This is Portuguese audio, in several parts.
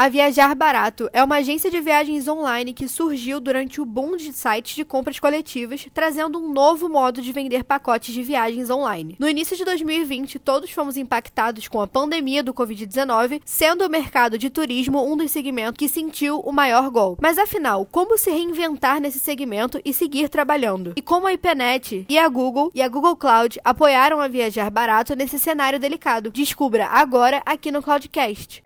A Viajar Barato é uma agência de viagens online que surgiu durante o boom de sites de compras coletivas, trazendo um novo modo de vender pacotes de viagens online. No início de 2020, todos fomos impactados com a pandemia do Covid-19, sendo o mercado de turismo um dos segmentos que sentiu o maior golpe. Mas afinal, como se reinventar nesse segmento e seguir trabalhando? E como a IPNET e a Google e a Google Cloud apoiaram a Viajar Barato nesse cenário delicado? Descubra agora aqui no Cloudcast.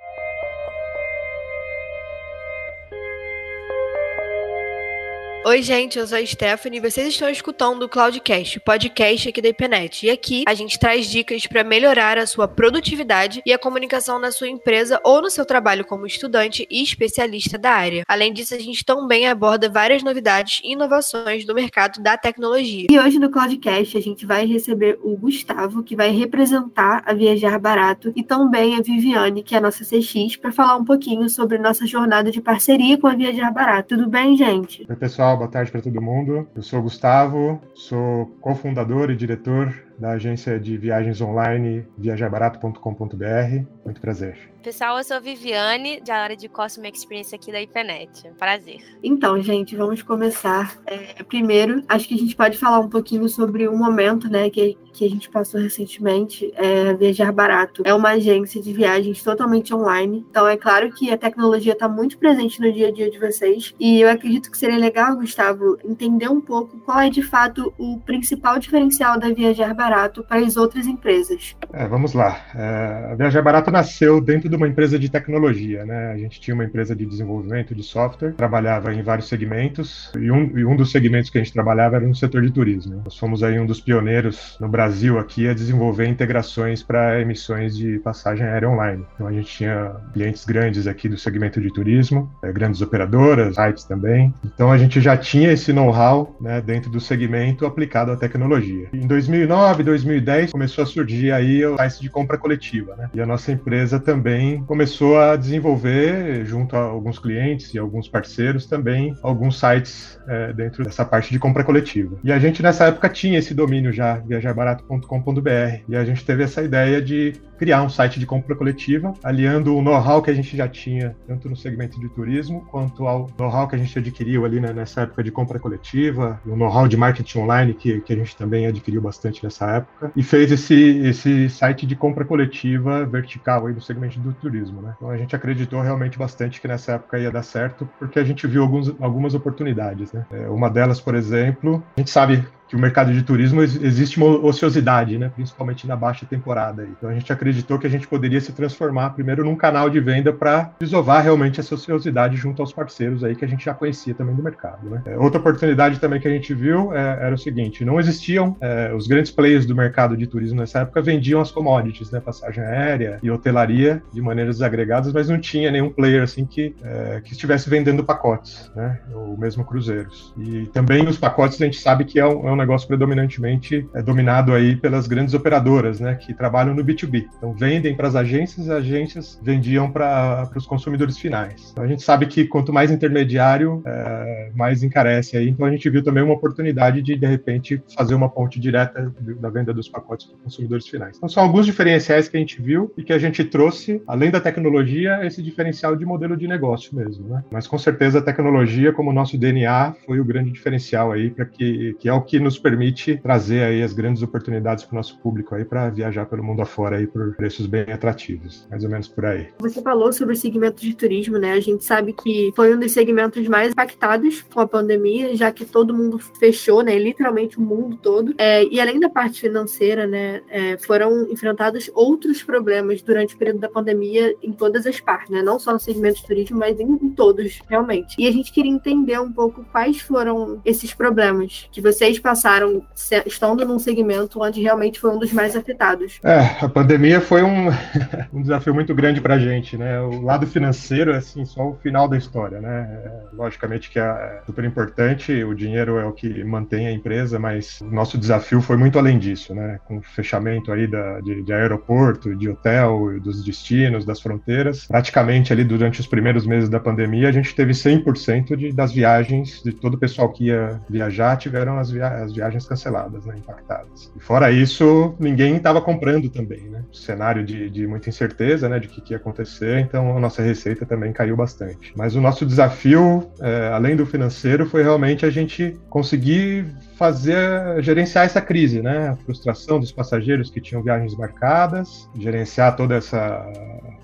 Oi, gente, eu sou a Stephanie e vocês estão escutando o Cloudcast, podcast aqui da IPNET. E aqui a gente traz dicas para melhorar a sua produtividade e a comunicação na sua empresa ou no seu trabalho como estudante e especialista da área. Além disso, a gente também aborda várias novidades e inovações do mercado da tecnologia. E hoje no Cloudcast a gente vai receber o Gustavo, que vai representar a Viajar Barato, e também a Viviane, que é a nossa CX, para falar um pouquinho sobre nossa jornada de parceria com a Viajar Barato. Tudo bem, gente? Oi, pessoal boa tarde para todo mundo. Eu sou Gustavo, sou cofundador e diretor da agência de viagens online viajarbarato.com.br. Muito prazer. Pessoal, eu sou Viviane, da área de Customer Experience aqui da IPNET. Prazer. Então, gente, vamos começar. É, primeiro, acho que a gente pode falar um pouquinho sobre um momento né, que, que a gente passou recentemente. É, Viajar Barato é uma agência de viagens totalmente online. Então, é claro que a tecnologia está muito presente no dia a dia de vocês. E eu acredito que seria legal, Gustavo, entender um pouco qual é de fato o principal diferencial da Viajar Barato Barato para as outras empresas? É, vamos lá. É, a Viajar Barato nasceu dentro de uma empresa de tecnologia. Né? A gente tinha uma empresa de desenvolvimento de software, trabalhava em vários segmentos, e um, e um dos segmentos que a gente trabalhava era no setor de turismo. Nós fomos aí um dos pioneiros no Brasil aqui a desenvolver integrações para emissões de passagem aérea online. Então a gente tinha clientes grandes aqui do segmento de turismo, é, grandes operadoras, sites também. Então a gente já tinha esse know-how né, dentro do segmento aplicado à tecnologia. Em 2009 2009, 2010, começou a surgir aí o site de compra coletiva, né? E a nossa empresa também começou a desenvolver, junto a alguns clientes e alguns parceiros, também alguns sites é, dentro dessa parte de compra coletiva. E a gente nessa época tinha esse domínio já, viajarbarato.com.br, e a gente teve essa ideia de criar um site de compra coletiva, aliando o know-how que a gente já tinha, tanto no segmento de turismo, quanto ao know-how que a gente adquiriu ali né, nessa época de compra coletiva, o know-how de marketing online que, que a gente também adquiriu bastante nessa época, e fez esse, esse site de compra coletiva vertical aí no segmento do turismo. Né? Então a gente acreditou realmente bastante que nessa época ia dar certo, porque a gente viu alguns, algumas oportunidades. Né? É, uma delas, por exemplo, a gente sabe que o mercado de turismo existe uma ociosidade, né, principalmente na baixa temporada. Então a gente acreditou que a gente poderia se transformar primeiro num canal de venda para desovar realmente essa ociosidade junto aos parceiros aí que a gente já conhecia também do mercado. Né? É, outra oportunidade também que a gente viu é, era o seguinte: não existiam é, os grandes players do mercado de turismo nessa época vendiam as commodities, né, passagem aérea e hotelaria de maneiras desagregadas, mas não tinha nenhum player assim que é, que estivesse vendendo pacotes, né, ou mesmo cruzeiros. E também os pacotes a gente sabe que é um, é um negócio predominantemente é, dominado aí pelas grandes operadoras, né, que trabalham no B2B. Então vendem para as agências, as agências vendiam para os consumidores finais. Então, a gente sabe que quanto mais intermediário, é, mais encarece aí. Então a gente viu também uma oportunidade de de repente fazer uma ponte direta da venda dos pacotes para consumidores finais. Então são alguns diferenciais que a gente viu e que a gente trouxe, além da tecnologia, esse diferencial de modelo de negócio mesmo, né? Mas com certeza a tecnologia, como nosso DNA, foi o grande diferencial aí para que que é o que nos permite trazer aí as grandes oportunidades para o nosso público aí para viajar pelo mundo afora aí por preços bem atrativos, mais ou menos por aí. Você falou sobre o segmento de turismo, né? A gente sabe que foi um dos segmentos mais impactados com a pandemia, já que todo mundo fechou, né? Literalmente o mundo todo. É, e além da parte financeira, né? É, foram enfrentados outros problemas durante o período da pandemia em todas as partes, né? Não só no segmento de turismo, mas em, todos, realmente. E a gente queria entender um pouco quais foram esses problemas que vocês passaram passaram estando num segmento onde realmente foi um dos mais afetados? É, a pandemia foi um, um desafio muito grande para a gente, né? O lado financeiro é assim só o final da história, né? É, logicamente que é super importante, o dinheiro é o que mantém a empresa, mas o nosso desafio foi muito além disso, né? Com o fechamento aí da, de, de aeroporto, de hotel, dos destinos, das fronteiras, praticamente ali durante os primeiros meses da pandemia a gente teve 100% de, das viagens de todo o pessoal que ia viajar tiveram as, via as viagens canceladas, né, impactadas. E fora isso, ninguém estava comprando também, né? Cenário de, de muita incerteza, né, de o que, que, ia acontecer, então a nossa receita também caiu bastante. Mas o nosso desafio, é, além do financeiro, foi realmente a gente conseguir fazer gerenciar essa crise, né? A frustração dos passageiros que tinham viagens marcadas, gerenciar toda essa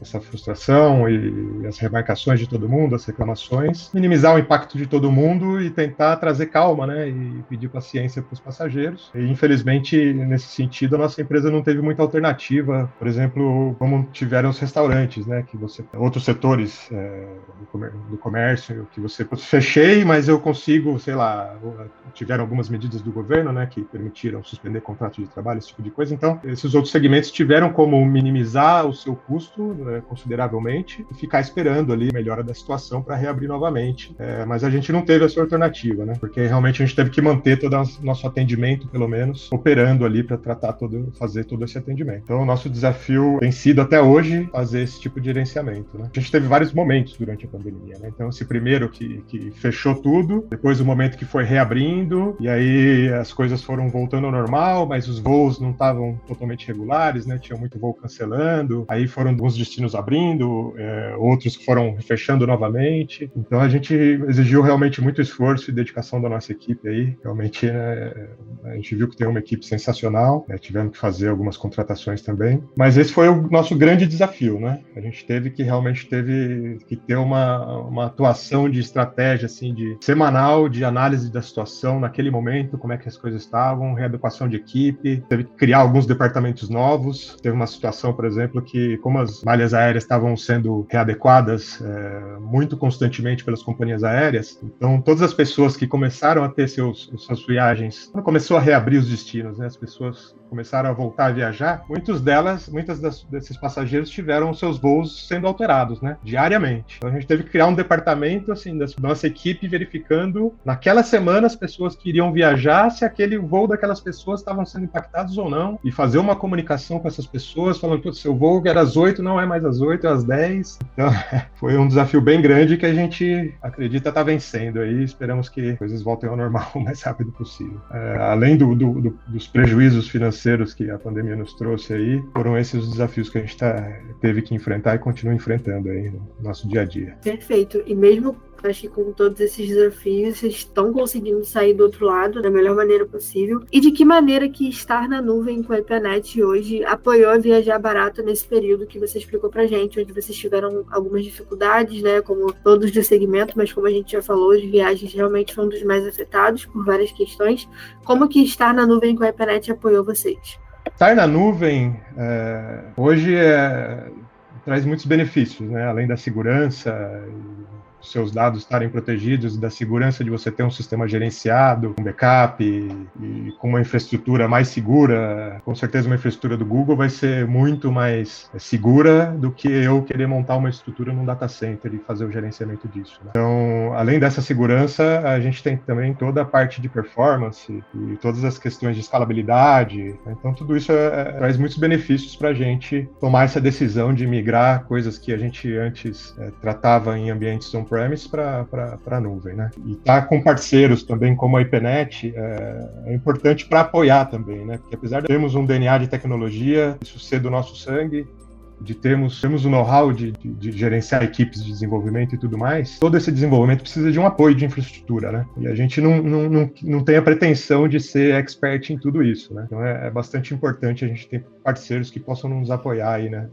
essa frustração e as remarcações de todo mundo, as reclamações, minimizar o impacto de todo mundo e tentar trazer calma, né? E pedir paciência para os passageiros. E infelizmente nesse sentido a nossa empresa não teve muita alternativa, por exemplo, como tiveram os restaurantes, né? Que você outros setores é, do comércio que você fechei, mas eu consigo, sei lá, tiveram algumas medidas do governo, né, que permitiram suspender contratos de trabalho, esse tipo de coisa. Então, esses outros segmentos tiveram como minimizar o seu custo né, consideravelmente e ficar esperando ali a melhora da situação para reabrir novamente. É, mas a gente não teve essa alternativa, né, porque realmente a gente teve que manter todo o nosso atendimento, pelo menos, operando ali para tratar todo, fazer todo esse atendimento. Então, o nosso desafio tem sido até hoje fazer esse tipo de gerenciamento. Né? A gente teve vários momentos durante a pandemia, né? Então, esse primeiro que, que fechou tudo, depois o momento que foi reabrindo, e aí as coisas foram voltando ao normal, mas os voos não estavam totalmente regulares, né? Tinha muito voo cancelando. Aí foram alguns destinos abrindo, é, outros foram fechando novamente. Então a gente exigiu realmente muito esforço e dedicação da nossa equipe aí. Realmente né, a gente viu que tem uma equipe sensacional. Né? Tivemos que fazer algumas contratações também. Mas esse foi o nosso grande desafio, né? A gente teve que realmente teve que ter uma, uma atuação de estratégia assim de semanal de análise da situação naquele momento como é que as coisas estavam, readequação de equipe, teve que criar alguns departamentos novos. Teve uma situação, por exemplo, que como as malhas aéreas estavam sendo readequadas é, muito constantemente pelas companhias aéreas, então todas as pessoas que começaram a ter seus, suas viagens, começou a reabrir os destinos, né, as pessoas começaram a voltar a viajar, muitas delas, muitas das, desses passageiros tiveram seus voos sendo alterados, né, diariamente. Então a gente teve que criar um departamento assim da nossa equipe verificando naquela semana as pessoas que iriam viajar se aquele voo daquelas pessoas estavam sendo impactados ou não e fazer uma comunicação com essas pessoas falando que seu voo era às 8 não é mais às 8, é às 10. Então foi um desafio bem grande que a gente acredita estar tá vencendo aí. Esperamos que coisas voltem ao normal o mais rápido possível. É, além do, do, do, dos prejuízos financeiros que a pandemia nos trouxe aí, foram esses os desafios que a gente tá, teve que enfrentar e continua enfrentando aí no nosso dia a dia. Perfeito. E mesmo Acho que com todos esses desafios, vocês estão conseguindo sair do outro lado da melhor maneira possível. E de que maneira que estar na nuvem com a IPNET hoje apoiou a viajar barato nesse período que você explicou pra gente, onde vocês tiveram algumas dificuldades, né? Como todos do segmento, mas como a gente já falou, as viagens realmente foram dos mais afetados por várias questões. Como que estar na nuvem com a IPNET apoiou vocês? Estar na nuvem é, hoje é, traz muitos benefícios, né? Além da segurança seus dados estarem protegidos, da segurança de você ter um sistema gerenciado, um backup e, e, com uma infraestrutura mais segura. Com certeza, uma infraestrutura do Google vai ser muito mais segura do que eu querer montar uma estrutura num data center e fazer o gerenciamento disso. Né? Então, além dessa segurança, a gente tem também toda a parte de performance e todas as questões de escalabilidade. Né? Então, tudo isso é, é, traz muitos benefícios para a gente tomar essa decisão de migrar coisas que a gente antes é, tratava em ambientes on on-premise para a nuvem, né? E estar tá com parceiros também como a IPNET é, é importante para apoiar também, né? Porque apesar de termos um DNA de tecnologia, isso ser do nosso sangue, de termos, termos o know-how de, de, de, gerenciar equipes de desenvolvimento e tudo mais, todo esse desenvolvimento precisa de um apoio de infraestrutura, né? E a gente não, não, não, não tem a pretensão de ser expert em tudo isso, né? Então é, é bastante importante a gente ter parceiros que possam nos apoiar aí, né?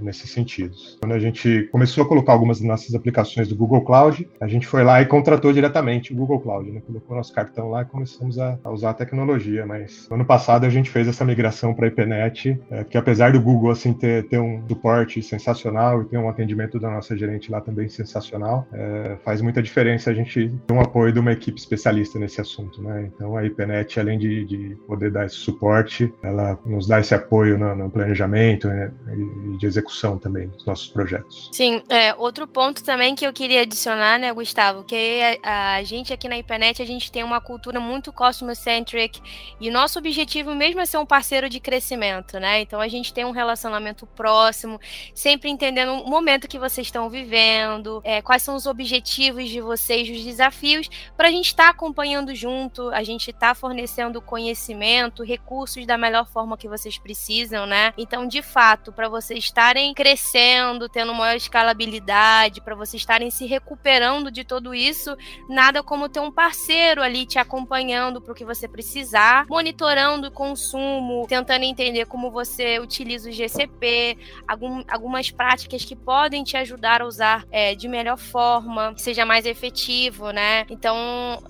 Nesses sentidos. Quando a gente começou a colocar algumas das nossas aplicações do Google Cloud, a gente foi lá e contratou diretamente o Google Cloud, né? Colocou nosso cartão lá e começamos a, a usar a tecnologia, mas ano passado a gente fez essa migração para a IPNET, é, que apesar do Google, assim, ter, ter um um suporte sensacional e tem um atendimento da nossa gerente lá também sensacional. É, faz muita diferença a gente ter um apoio de uma equipe especialista nesse assunto, né? Então a IPNET, além de, de poder dar esse suporte, ela nos dá esse apoio no, no planejamento né? e de execução também dos nossos projetos. Sim, é, outro ponto também que eu queria adicionar, né, Gustavo, que a, a gente aqui na IPNET, a gente tem uma cultura muito customer-centric e nosso objetivo mesmo é ser um parceiro de crescimento, né? Então a gente tem um relacionamento próximo próximo, sempre entendendo o momento que vocês estão vivendo, é, quais são os objetivos de vocês, os desafios, para a gente estar tá acompanhando junto, a gente estar tá fornecendo conhecimento, recursos da melhor forma que vocês precisam, né? Então, de fato, para vocês estarem crescendo, tendo maior escalabilidade, para vocês estarem se recuperando de tudo isso, nada como ter um parceiro ali te acompanhando para o que você precisar, monitorando o consumo, tentando entender como você utiliza o GCP, algum, algumas práticas que podem te ajudar a usar é, de melhor forma, seja mais efetivo, né? Então,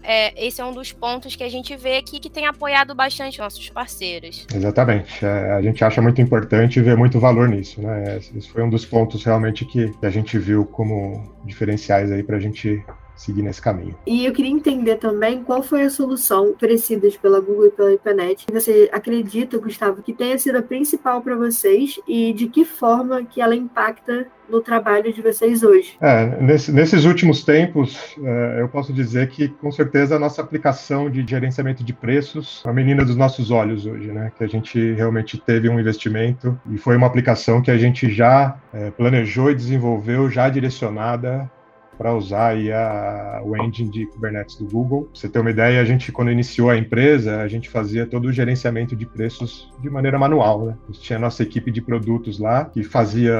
é, esse é um dos pontos que a gente vê aqui que tem apoiado bastante nossos parceiros. Exatamente. É, a gente acha muito importante ver muito valor nisso, né? Esse foi um dos pontos realmente que a gente viu como diferenciais aí para a gente seguir nesse caminho. E eu queria entender também qual foi a solução oferecida pela Google e pela IPNET. Você acredita, Gustavo, que tenha sido a principal para vocês e de que forma que ela impacta no trabalho de vocês hoje? É, nesse, nesses últimos tempos, é, eu posso dizer que, com certeza, a nossa aplicação de gerenciamento de preços é a menina dos nossos olhos hoje, né? Que a gente realmente teve um investimento e foi uma aplicação que a gente já é, planejou e desenvolveu, já direcionada para usar a, o engine de Kubernetes do Google. Pra você ter uma ideia, a gente, quando iniciou a empresa, a gente fazia todo o gerenciamento de preços de maneira manual. Né? A gente tinha a nossa equipe de produtos lá, que fazia,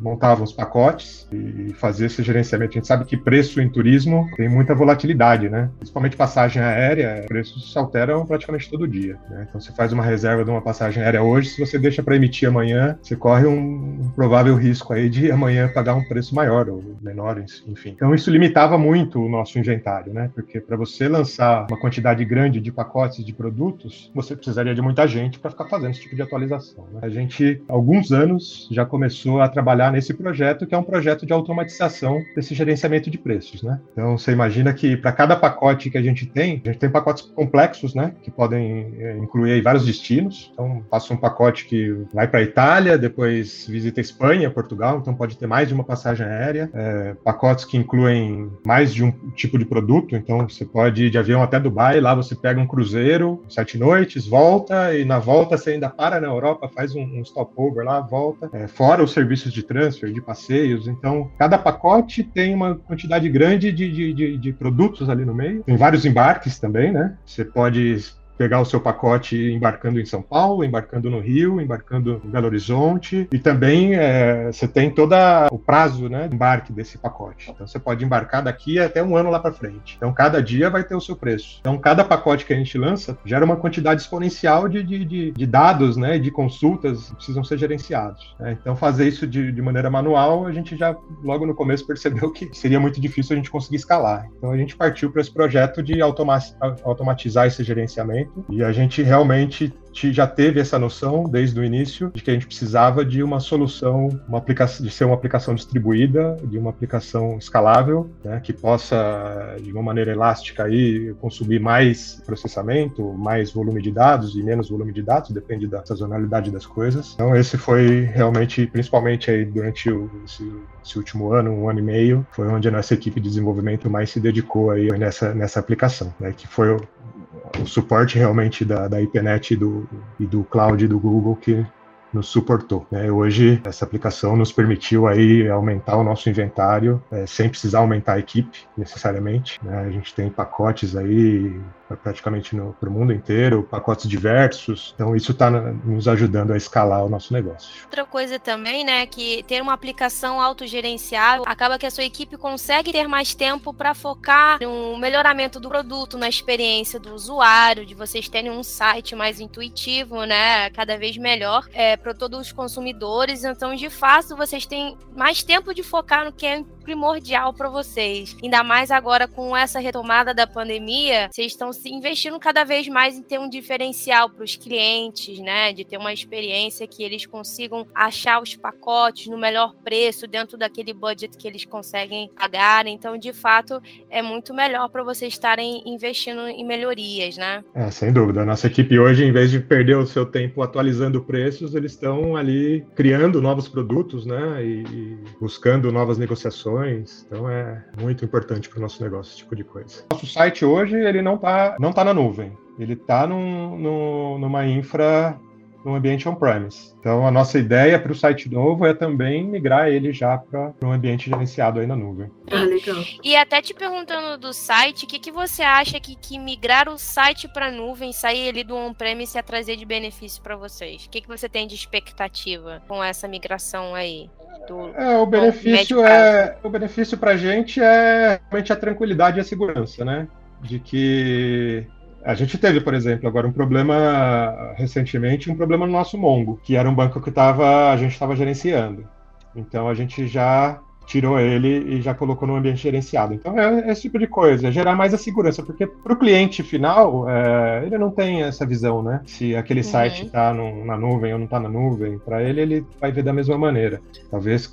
montava os pacotes e fazia esse gerenciamento. A gente sabe que preço em turismo tem muita volatilidade, né? Principalmente passagem aérea, preços se alteram praticamente todo dia. Né? Então, você faz uma reserva de uma passagem aérea hoje, se você deixa para emitir amanhã, você corre um provável risco aí de amanhã pagar um preço maior ou menor, enfim Então isso limitava muito o nosso inventário, né? Porque para você lançar uma quantidade grande de pacotes de produtos, você precisaria de muita gente para ficar fazendo esse tipo de atualização. Né? A gente, há alguns anos, já começou a trabalhar nesse projeto, que é um projeto de automatização desse gerenciamento de preços, né? Então você imagina que para cada pacote que a gente tem, a gente tem pacotes complexos, né? Que podem é, incluir vários destinos. Então faço um pacote que vai para a Itália, depois visita Espanha, Portugal, então pode ter mais de uma passagem aérea. É, pacotes que incluem mais de um tipo de produto, então você pode ir de avião até Dubai, lá você pega um cruzeiro, sete noites, volta, e na volta você ainda para na Europa, faz um, um stopover lá, volta, é, fora os serviços de transfer, de passeios, então cada pacote tem uma quantidade grande de, de, de, de produtos ali no meio, tem vários embarques também, né? Você pode pegar o seu pacote embarcando em São Paulo, embarcando no Rio, embarcando em Belo Horizonte e também é, você tem todo o prazo, né, de embarque desse pacote. Então você pode embarcar daqui até um ano lá para frente. Então cada dia vai ter o seu preço. Então cada pacote que a gente lança gera uma quantidade exponencial de, de, de, de dados, né, de consultas que precisam ser gerenciados. Né? Então fazer isso de, de maneira manual a gente já logo no começo percebeu que seria muito difícil a gente conseguir escalar. Então a gente partiu para esse projeto de automatizar esse gerenciamento e a gente realmente já teve essa noção desde o início de que a gente precisava de uma solução, uma aplicação, de ser uma aplicação distribuída, de uma aplicação escalável, né, que possa de uma maneira elástica aí consumir mais processamento, mais volume de dados e menos volume de dados, depende da sazonalidade das coisas. Então esse foi realmente, principalmente aí durante o, esse, esse último ano, um ano e meio, foi onde a nossa equipe de desenvolvimento mais se dedicou aí nessa nessa aplicação, né, que foi o suporte realmente da, da IPNET e do, e do cloud do Google que nos suportou. Né? Hoje, essa aplicação nos permitiu aí aumentar o nosso inventário é, sem precisar aumentar a equipe necessariamente. Né? A gente tem pacotes aí praticamente para o mundo inteiro, pacotes diversos. Então, isso está nos ajudando a escalar o nosso negócio. Outra coisa também, né, que ter uma aplicação autogerenciável acaba que a sua equipe consegue ter mais tempo para focar no melhoramento do produto, na experiência do usuário, de vocês terem um site mais intuitivo, né, cada vez melhor é, para todos os consumidores. Então, de fato, vocês têm mais tempo de focar no que é primordial para vocês. Ainda mais agora com essa retomada da pandemia, vocês estão se investindo cada vez mais em ter um diferencial para os clientes, né? De ter uma experiência que eles consigam achar os pacotes no melhor preço dentro daquele budget que eles conseguem pagar. Então, de fato, é muito melhor para vocês estarem investindo em melhorias, né? É, sem dúvida. A nossa equipe hoje, em vez de perder o seu tempo atualizando preços, eles estão ali criando novos produtos, né? E, e buscando novas negociações então é muito importante para o nosso negócio esse tipo de coisa. Nosso site hoje ele não está não tá na nuvem, ele está num, num, numa infra no ambiente on-premise. Então, a nossa ideia para o site novo é também migrar ele já para um ambiente gerenciado aí na nuvem. Ah, legal. E até te perguntando do site, o que, que você acha que, que migrar o site para a nuvem, sair ele do on-premise ia trazer de benefício para vocês? O que, que você tem de expectativa com essa migração aí? Do, é, o benefício é o benefício para a gente é realmente a tranquilidade e a segurança, né? De que a gente teve, por exemplo, agora um problema recentemente, um problema no nosso Mongo, que era um banco que tava, a gente estava gerenciando. Então a gente já tirou ele e já colocou no ambiente gerenciado. Então é esse tipo de coisa, é gerar mais a segurança, porque para o cliente final, é, ele não tem essa visão, né? Se aquele uhum. site está na nuvem ou não está na nuvem, para ele ele vai ver da mesma maneira. Talvez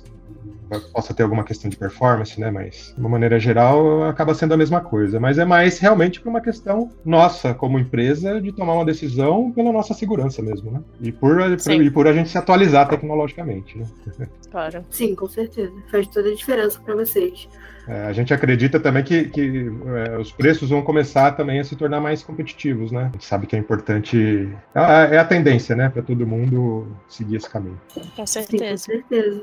possa ter alguma questão de performance, né? Mas, de uma maneira geral, acaba sendo a mesma coisa. Mas é mais realmente por uma questão nossa, como empresa, de tomar uma decisão pela nossa segurança mesmo, né? E por, por e por a gente se atualizar tecnologicamente, né? Claro. Sim, com certeza. Faz toda a diferença para vocês. É, a gente acredita também que, que é, os preços vão começar também a se tornar mais competitivos, né? A gente sabe que é importante. É, é a tendência, né, para todo mundo seguir esse caminho. Com certeza. Sim, com certeza.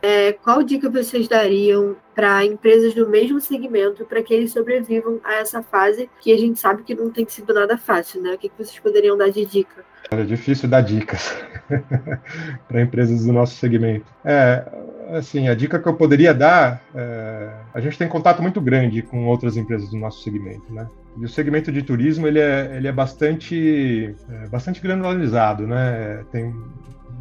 É, qual dica vocês dariam para empresas do mesmo segmento para que eles sobrevivam a essa fase que a gente sabe que não tem sido nada fácil, né? O que, que vocês poderiam dar de dica? É difícil dar dicas para empresas do nosso segmento. É, assim, a dica que eu poderia dar, é, a gente tem contato muito grande com outras empresas do nosso segmento, né? E o segmento de turismo ele é, ele é bastante, é, bastante granularizado, né? Tem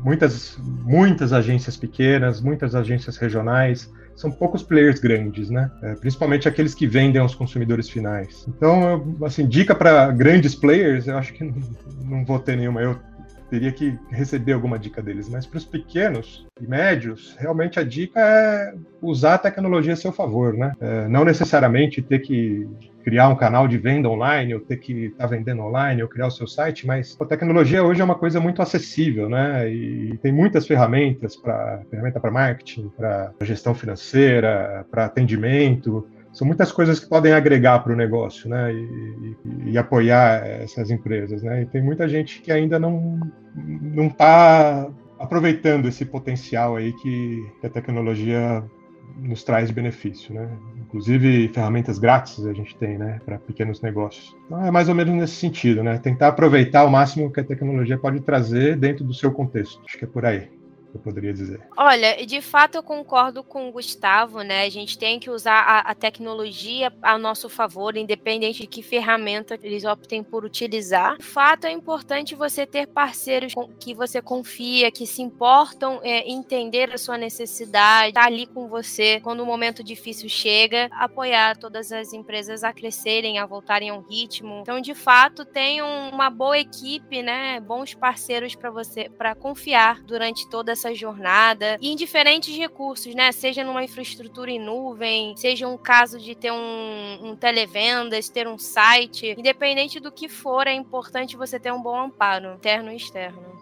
muitas, muitas agências pequenas, muitas agências regionais, são poucos players grandes, né? É, principalmente aqueles que vendem aos consumidores finais. Então, assim, dica para grandes players, eu acho que não, não vou ter nenhuma. Eu teria que receber alguma dica deles. Mas para os pequenos e médios, realmente a dica é usar a tecnologia a seu favor, né? É, não necessariamente ter que criar um canal de venda online, ou ter que estar tá vendendo online, ou criar o seu site, mas a tecnologia hoje é uma coisa muito acessível, né? E tem muitas ferramentas para ferramenta para marketing, para gestão financeira, para atendimento são muitas coisas que podem agregar para o negócio, né, e, e, e, apoiar essas empresas, né. E tem muita gente que ainda não não está aproveitando esse potencial aí que, que a tecnologia nos traz benefício, né? Inclusive ferramentas grátis a gente tem, né, para pequenos negócios. Então é mais ou menos nesse sentido, né? Tentar aproveitar o máximo que a tecnologia pode trazer dentro do seu contexto. Acho que é por aí eu poderia dizer. Olha, de fato eu concordo com o Gustavo, né? A gente tem que usar a, a, tecnologia a nosso favor, independente de que ferramenta eles optem por utilizar. De fato é importante você ter parceiros que você confia, que se importam é, entender a sua necessidade, estar tá ali com você quando o momento difícil chega, apoiar todas as empresas a crescerem, a voltarem ao ritmo. Então, de fato, tenham uma boa equipe, né? Bons parceiros para você, para confiar durante toda essa jornada e em diferentes recursos, né? Seja numa infraestrutura em nuvem, seja um caso de ter um, um televendas, ter um site, independente do que for, é importante você ter um bom amparo, interno e externo.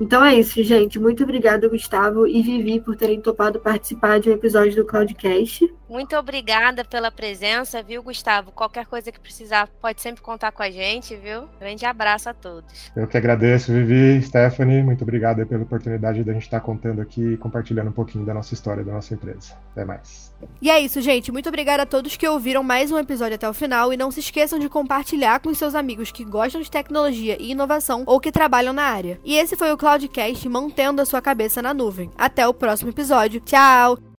Então é isso, gente. Muito obrigada, Gustavo e Vivi, por terem topado participar de um episódio do Cloudcast. Muito obrigada pela presença, viu, Gustavo? Qualquer coisa que precisar, pode sempre contar com a gente, viu? Grande abraço a todos. Eu que agradeço, Vivi, Stephanie. Muito obrigado pela oportunidade de a gente estar contando aqui e compartilhando um pouquinho da nossa história, da nossa empresa. Até mais. E é isso, gente. Muito obrigada a todos que ouviram mais um episódio até o final. E não se esqueçam de compartilhar com seus amigos que gostam de tecnologia e inovação ou que trabalham na área. E esse foi o Cloudcast mantendo a sua cabeça na nuvem. Até o próximo episódio. Tchau!